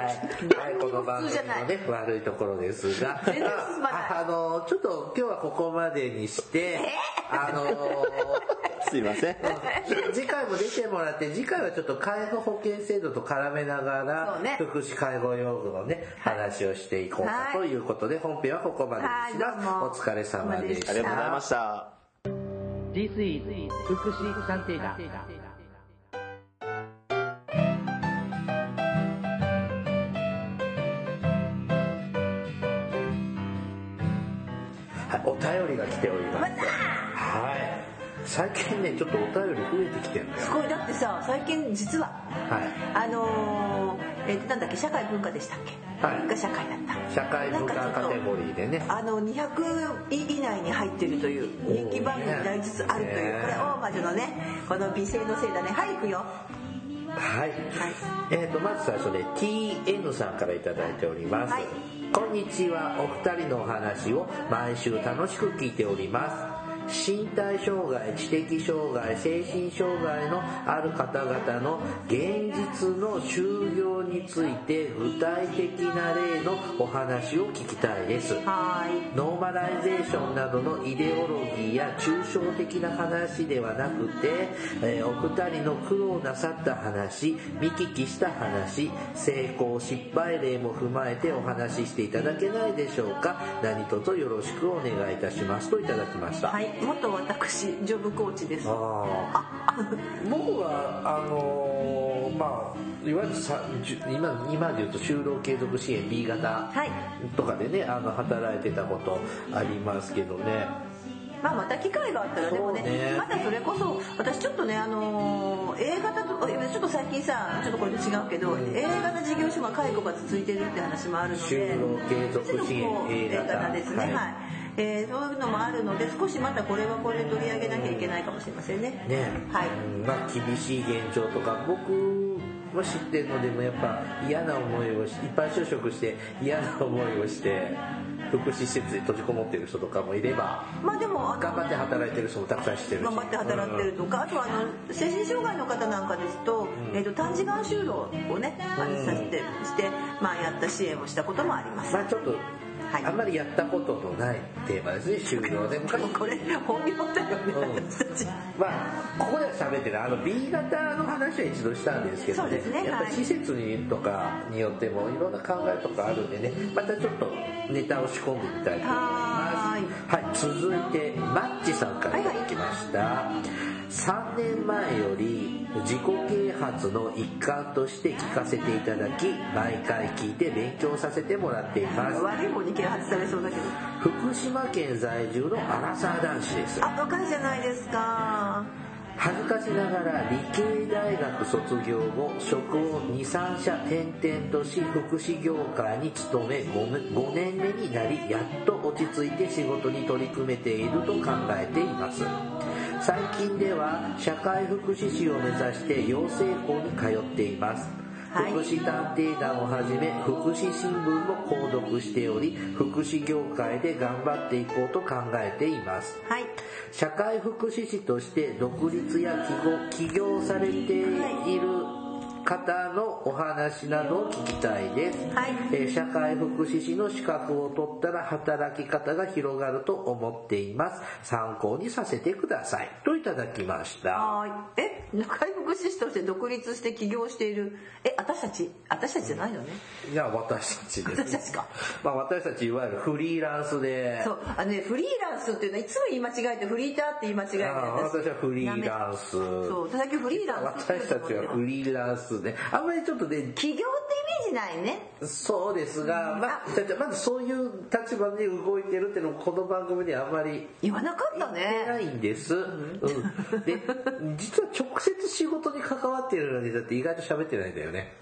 はい、はい、この番組普通じゃない。のね悪いところですが。全然進まない。ああのちょっと今日はここまでにしてあの すいません。次回も出てもらって次回はちょっと介護保険制度と絡めながら、福祉介護用具のね話をしていこうかはいということで本編はここまでにしはいまお疲れ様でしたありがとうございました This is 福祉探偵団はい、お便りが来ております。はい。最近ね、ちょっとお便り増えてきてるんだよ。すごいだってさ最近実ははい。あのー、えっとなんだっけ社会文化でしたっけ、はいが社会だった社会文化カテゴリーでね。あの200位以内に入ってるという人気番組になりつつあるというねこれ大魔女のねこの美声のせいだねはい行くよはい。えっ、と、まず最初ね、TN さんからいただいております。はいこんにちは。お二人のお話を毎週楽しく聞いております。身体障害、知的障害、精神障害のある方々の現実の就業について具体的な例のお話を聞きたいです。はーい。ノーマライゼーションなどのイデオロギーや抽象的な話ではなくて、えーお二人の苦労なさった話見聞きした話成功失敗例も踏まえてお話ししていただけないでしょうか。何卒よろしくお願いいたしますといただきました、はい。元私ジョブコーチです。あー。僕はあのーまあいわゆるさ今今で言うと就労継続支援 B 型はい。とかでねあの働いてたことありますけどね。まあまた機会があったらでもねまだそれこそ私ちょっとねあのー A 型とちょっと最近さちょっとこれと違うけど、A 型事業所が介護が続いてるって話もあるので就労継続支援ちょっとこう A 型ですね。ははいい、えーそういうのもあるので少しまたこれはこれで取り上げなきゃいけないかもしれませんね。ね。はい。うんまあ厳しい現状とか僕は知ってるのでもやっぱ嫌な思いをし一般就職して嫌な思いをして福祉施設に閉じこもってる人とかもいればまあでも頑張って働いてる人もたくさん知ってるし。頑張って働いてるとか、あとはあの精神障害の方なんかですと,、えー、と短時間就労をね、させてして、まあ、やった支援をしたこともあります。まあちょっと、はい。あんまりやったことのないテーマですね就労で。昔。これ本業だよね、うん。私たち。まあここでは喋ってない。あの B 型の話は一度したんですけどね。はいやっぱり施設にとかによってもいろんな考えとかあるんでね。またちょっとネタを仕込んでみたいと思いはますはい。続いてマッチさんからいただきました、3年前より自己啓発の一環として聞かせていただき毎回聞いて勉強させてもらっています悪い方に啓発されそうだけど。福島県在住のアラサー男子ですあ、若いじゃないですか。恥ずかしながら理系大学卒業後職を23社転々とし福祉業界に勤め 5, 5年目になりやっと落ち着いて仕事に取り組めていると考えています最近では社会福祉士を目指して養成校に通っています。はい。福祉探偵団をはじめ福祉新聞も購読しており福祉業界で頑張っていこうと考えています。はい。社会福祉士として独立や起業起業されている方方のお話などを聞きたいです、はい。えー社会福祉士の資格を取ったら働き方が広がると思っています。参考にさせてください。といただきました。はい。え、回復士として独立して起業している。え、私たち私たちじゃないのね。いや私たちです。私たちか。まあ私たちいわゆるフリーランスで。そう、あのね、フリーランスっていうのはいつも言い間違えて、フリーターって言い間違えて。私。はフリーランス。そう、私フリーランス私たちはフリーランスであんまりちょっとね起業ってイメージないね。そうですが、まあ、まずそういう立場で動いてるっていうのもこの番組ではあんまり言わなかった言ってなね。いんです。うん。で、実は直接仕事に関わっているのにだって意外と喋ってないんだよね。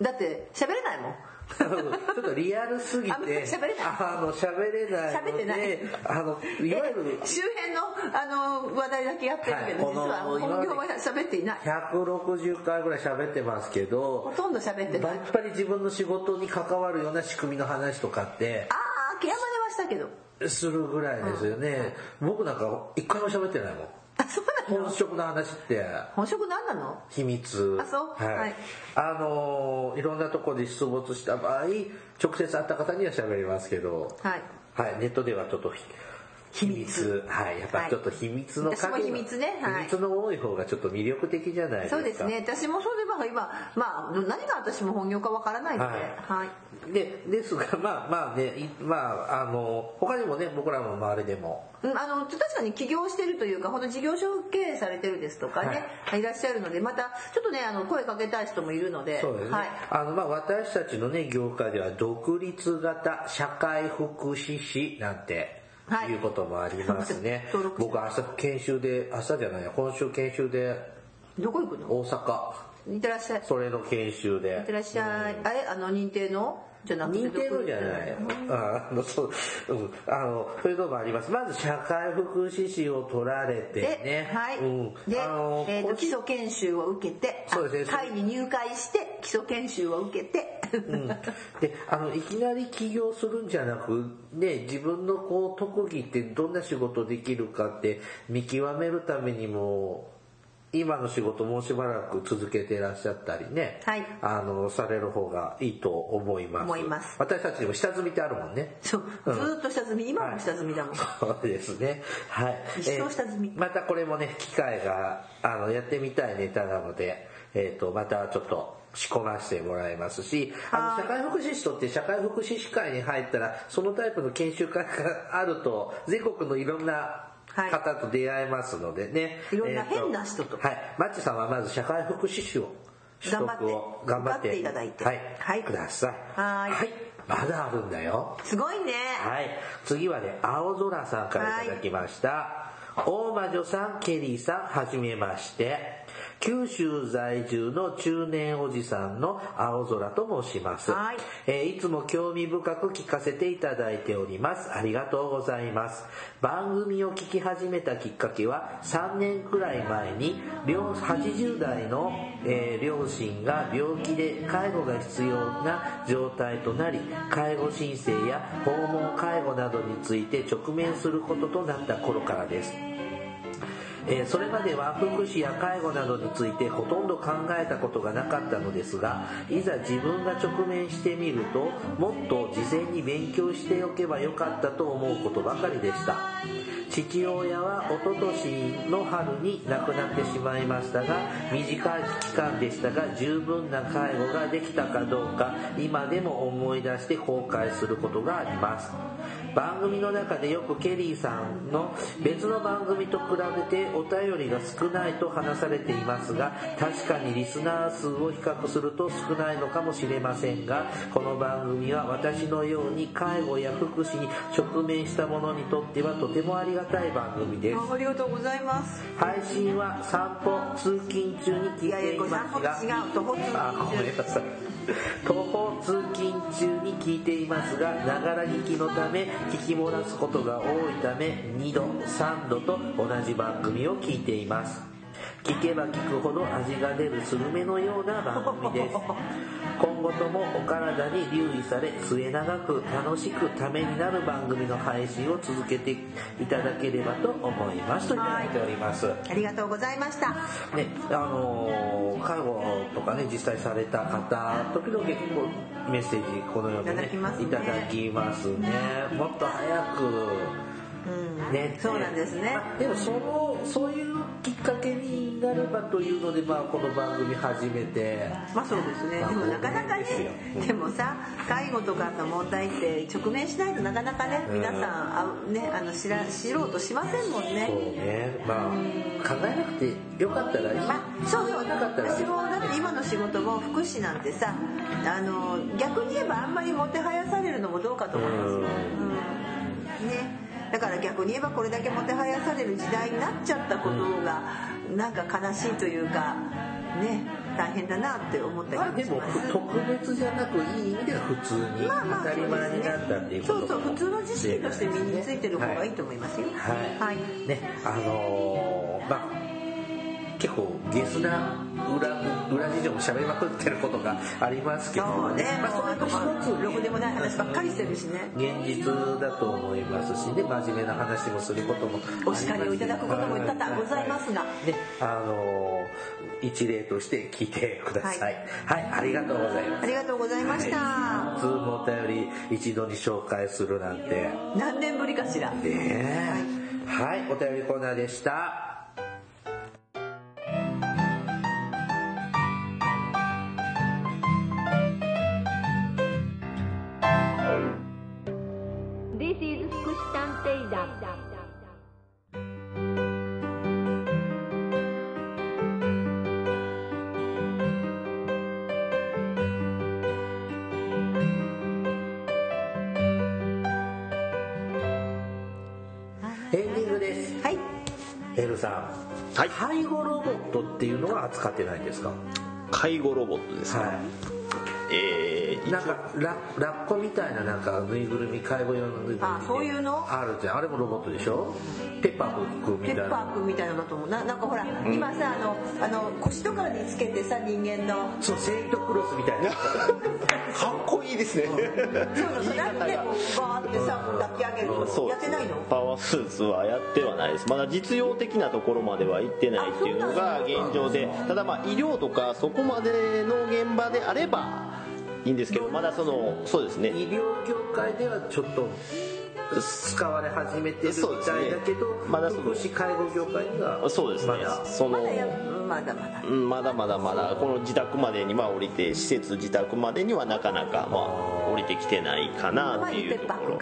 だって、喋れないもん。ちょっとリアルすぎて、あんまり喋れないあの、喋れないので、喋ってないあの、いわゆるえ周辺の、あの、話題だけやってるけど、はい実は本業は喋っていない。160回ぐらい喋ってますけど、ほとんど喋ってない。やっぱり自分の仕事に関わるような仕組みの話とかって、ああ、ケアマネはしたけど。するぐらいですよね。僕なんか一回も喋ってないもん。本職の話って。本職何なの？秘密。あそう？はい、はい。あのーいろんなところで出没した場合直接会った方には喋りますけど。はい。はい。ネットではちょっとひ秘密。はい。やっぱちょっと秘密のはい秘密ね。はい。秘密の多い方がちょっと魅力的じゃないですか。そうですね。私もそうでば今、まあ、何が私も本業かわからないので、ははい。でですがまあまあねいまああの他にもね僕らの周りでも。うんあの確かに起業してるというか、本当事業所経営されてるですとかね、い、らっしゃるので、またちょっとね、あの声かけたい人もいるので、そうですね、はい。あのまあ私たちのね業界では独立型社会福祉士なんてはい。いうこともありますね、登録僕明日研修で明日じゃないや今週研修でどこ行くの？大阪。いってらっしゃい。いそれの研修で。ってらっしゃい。あれ？あの、認定の？じゃなくて。似てるじゃない？ああのそう、うん、あのそういうのもあります。まず社会福祉士を取られてで、ねはい。うん、で、あのえーと基礎研修を受けて、あそうです。ね会に入会して、基礎研修を受けて、うん、であのいきなり起業するんじゃなく、ね、自分のこう特技ってどんな仕事できるかって見極めるためにも今の仕事もうしばらく続けてらっしゃったりね、はい。あのされる方がいいと思います。思います。私たちにも下積みってあるもんね。そう、ずーっと下積み、今も下積みだもん。そうですね。はい。一生下積み。えーまたこれもね、機会が、あの、やってみたいネタなので、えっ、と、またちょっと仕込ませてもらいますし、あの、はい社会福祉士とって社会福祉士会に入ったら、そのタイプの研修会があると、全国のいろんなはい方と出会えますのでね。いろんなえー変な人とはい。マッチさんはまず社会福祉士を取得を頑張って頑張っていただいてはい。はいください。はいはい。まだあるんだよ。すごいね。はい。次はね、青空さんからいただきました。大魔女さん、ケリーさん、はじめまして。九州在住の中年おじさんの青空と申します。はいえーいつも興味深く聞かせていただいております。ありがとうございます。番組を聞き始めたきっかけは3年くらい前に両80代の、えー両親が病気で介護が必要な状態となり介護申請や訪問介護などについて直面することとなった頃からです。えーそれまでは福祉や介護などについてほとんど考えたことがなかったのですがいざ自分が直面してみるともっと事前に勉強しておけばよかったと思うことばかりでした。父親は一昨年の春に亡くなってしまいましたが短い期間でしたが十分な介護ができたかどうか今でも思い出して後悔することがあります。番組の中でよくケリーさんの別の番組と比べてお便りが少ないと話されていますが確かにリスナー数を比較すると少ないのかもしれませんがこの番組は私のように介護や福祉に直面した者にとってはとてもありがたい番組です。ありがとうございます。配信は散歩通勤中に聞いていますがいや違う徒歩通勤中あごめんなさい。徒歩通勤中に聞いていますがながら聞きのため聞き漏らすことが多いため2度3度と同じ番組を聞いています聞けば聞くほど味が出るスルメのような番組です。今後ともお体に留意され末永く楽しくためになる番組の配信を続けていただければと思います。といただいております、ありがとうございました。ね、あのー介護とかね実際された方時々こうメッセージこのように、ね、いただきますね。ねもっと早くうん。ねそうなんですね。まあでもそのそういうきっかけになればというので、まあ、この番組始めて。まあそうですね。まあでもなかなかね。でもさ介護とかの問題って直面しないとなかなかねうん。皆さんあねあの知ら知ろうとしませんもんそうね。ねまあ考えなくてよかったらいいまあ、そうそうなかったら。私もだって今の仕事も福祉なんてさあの逆に言えばあんまりもてはやされるのもどうかと思いますよ、うん。ね、だから逆に言えばこれだけもてはやされる時代になっちゃったことがなんか悲しいというかね大変だなって思ったりまあでも特別じゃなくいい意味では普通にまあまあ当たり前になったっていうことそうそう普通の知識として身についてる方がいいと思いますよ。はい、はい。ねあのーまあ結構ゲスな裏裏事情も喋りまくってることがありますけど。そうね。まあ、それと一つろくでもない話ばっかりしてるしね。現実だと思いますしね真面目な話もすることもお叱りをいただくことも多々ございますが。ねあのー一例として聞いてください。はい、ありがとうございます。ありがとうございました。普通のお便り一度に紹介するなんて。何年ぶりかしら。ねえ。はい、お便りコーナーでした介護ロボットっていうのは扱ってないんですか？介護ロボットですか、はえーいなんかララッコみたいななんかぬいぐるみ介護用のぬいぐるみあそういうの？あるじゃん。あれもロボットでしょ？ペッパーくんみペッパたいなーくんみたいなのだと思う。ななんかほら、今さあのあの腰とかにつけてさ人間の。そうセイントクロスみたいな。かっこいいですね。そういうのそれあってこうバーってさ抱き上げるとそう。やってないの？パワースーツはやってはないです。まだ実用的なところまでは行ってないっていうのが現状で。ただまあ医療とかそこまでの現場であればいいんですけどまだそのそうですね。医療業界ではちょっと使われ始めてるみたいだけど、まだその福祉介護業界にはそうですね。まだ。そのまだやまだまだ。うんまだまだまだ。この自宅までには降りて施設自宅までにはなかなかまあ降りてきてないかなっていうところ。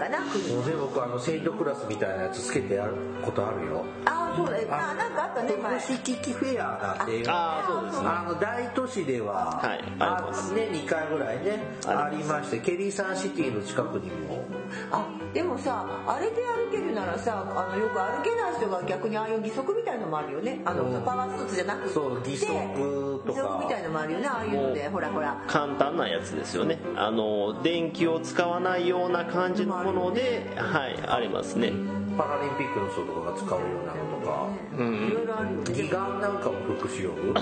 僕あの。セイントクラスみたいなやつつけてやることあるよ。あそうだあなんかあったね前。福祉機器フェアなんて。いうああそうです。ねあの大都市では、はいあります。年に2回ぐらいねありましてケリーサンシティの近くにも。あでもさあれで歩けるならさあのよく歩けない人が逆にああいう義足みたいのもあるよね。あの、うん。パワースーツじゃなくて。そう義足とか。義足みたいのもあるよねああいうので。ほらほら。簡単なやつですよね。あの電気を使わないような感じのものではいありますね。パラリンピックの人とかが使うようなのとか。いろいろあるよね。義眼なんかも福祉用？具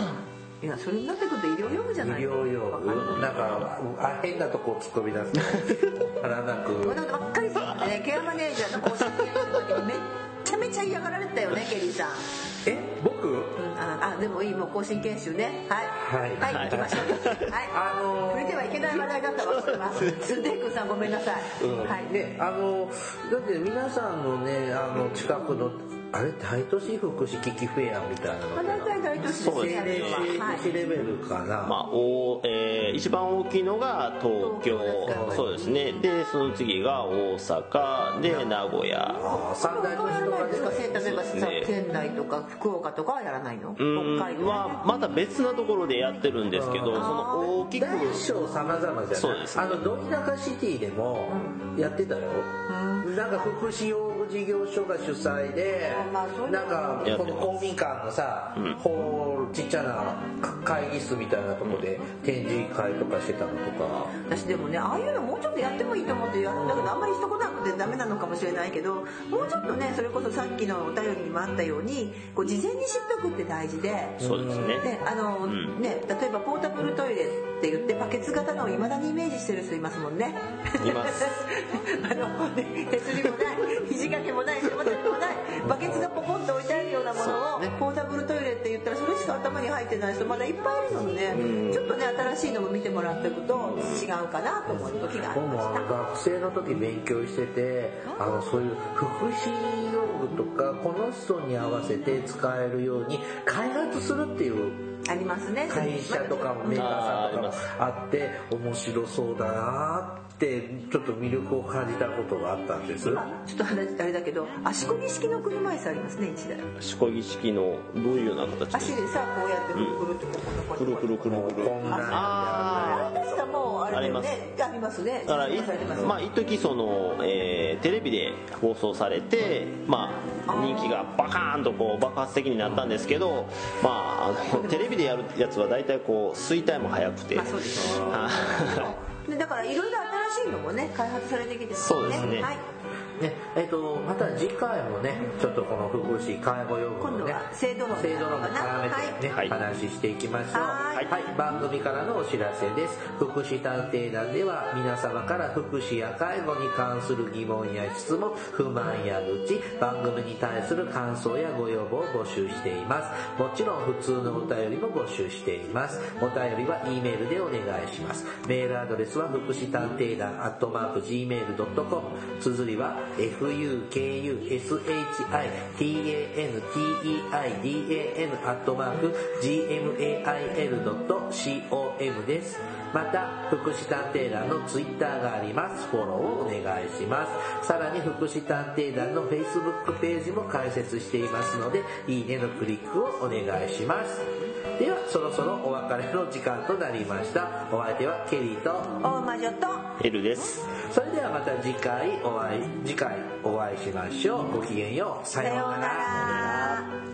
いやそれになってくると医療用具じゃ医ない療用？具なんかあ変なとこ突っ込み出すと 腹なく。この間ばっかりさねケアマネージャーの講師やってる時にめっちゃめちゃ嫌がられてたよね ケリーさん。え僕？うんああでもいいもう更新研修ね。はい。はい。はい、行きましょう。はい。あのー触れてはいけない話題だったわこれは。スデークさんごめんなさい、うん。はい。ねあのだって皆さんのねあの近くのあれ？大都市福祉機器フェアみたいなのまあ大体大都市ですそうですね。やるのははい政令市レベルかな、まあおえー一番大きいのが東京。そうですね。でその次が大阪。で名古屋。ああ三大都市とかでか？せ例えばさそうですね。仙台とか福岡とかはやらないの？うん。北海道は。また別なところでやってるんですけどその大きく。大小様々じゃない？そうですね。あのど田舎シティでもやってたよ、なんか福祉用事業所が主催でなんかこの公民館のさ、ホールちっちゃな会議室みたいなとこで展示会とかしてたのとか。私でもねああいうのもうちょっとやってもいいと思ってやるんだけどあんまり人来なくてダメなのかもしれないけどもうちょっとねそれこそさっきのお便りにもあったようにこう事前に知っておくって大事で。そうですね。ね、あの、ん。ね、例えばポータブルトイレって言ってバケツ型のを未だにイメージしてる人いますもんね。います。あの、ね、手すりもない、肘 掛けもない、背ももない、バケツがポコンと置いてあるようなものを、ポータブルトイレって言ったらそれしか頭に入ってない人まだいっぱいいるので、ちょっとね、新しいのも見てもらっておくと違うかなと思う時があり僕もあました。学生の時勉強しててあのそういう福祉用具とかこの人に合わせて使えるように開発するっていうありますね。会社とかもメーカーさんとかもあって面白そうだなってちょっと魅力を感じたことがあったんです。今ちょっと話あれだけど足こぎ式の車椅子ありますね一台。しこぎ式のどういうような形足でさこうやってくるくるってここくるくるくるくる。ああれ確かもうあれだよね。あります。ね。だからまあ一時その、えーテレビで放送されてまあ人気がバカーンとこう爆発的になったんですけどまああの テレビでやるやつは大体こう衰退も早くて、まあそうですだからいろいろ新しいのもね開発されてきてますね。はいねえっとまた次回もねちょっとこの福祉介護用具のね制度論制度論も絡めてね、はい。話していきましょう。ははい。い、番組からのお知らせです。福祉探偵団では皆様から福祉や介護に関する疑問や質問不満や愚痴番組に対する感想やご要望を募集しています。もちろん普通のお便りも募集しています。お便りは E メールでお願いします。メールアドレスは福祉探偵団アットマーク Gmail.com 綴りは fukushitanteidan アットマーク gmail.com ですまた福祉探偵団のツイッターがありますフォローをお願いします。さらに福祉探偵団の Facebook ページも開設しています。のでいいねのクリックをお願いします。ではそろそろお別れの時間となりました。お相手はケリーと大魔女と L です。それではまた次回お会い次回お会いしましょう。ごきげんよう。ささようなようなら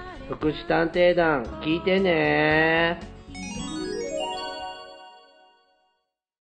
福祉探偵団聞いてね。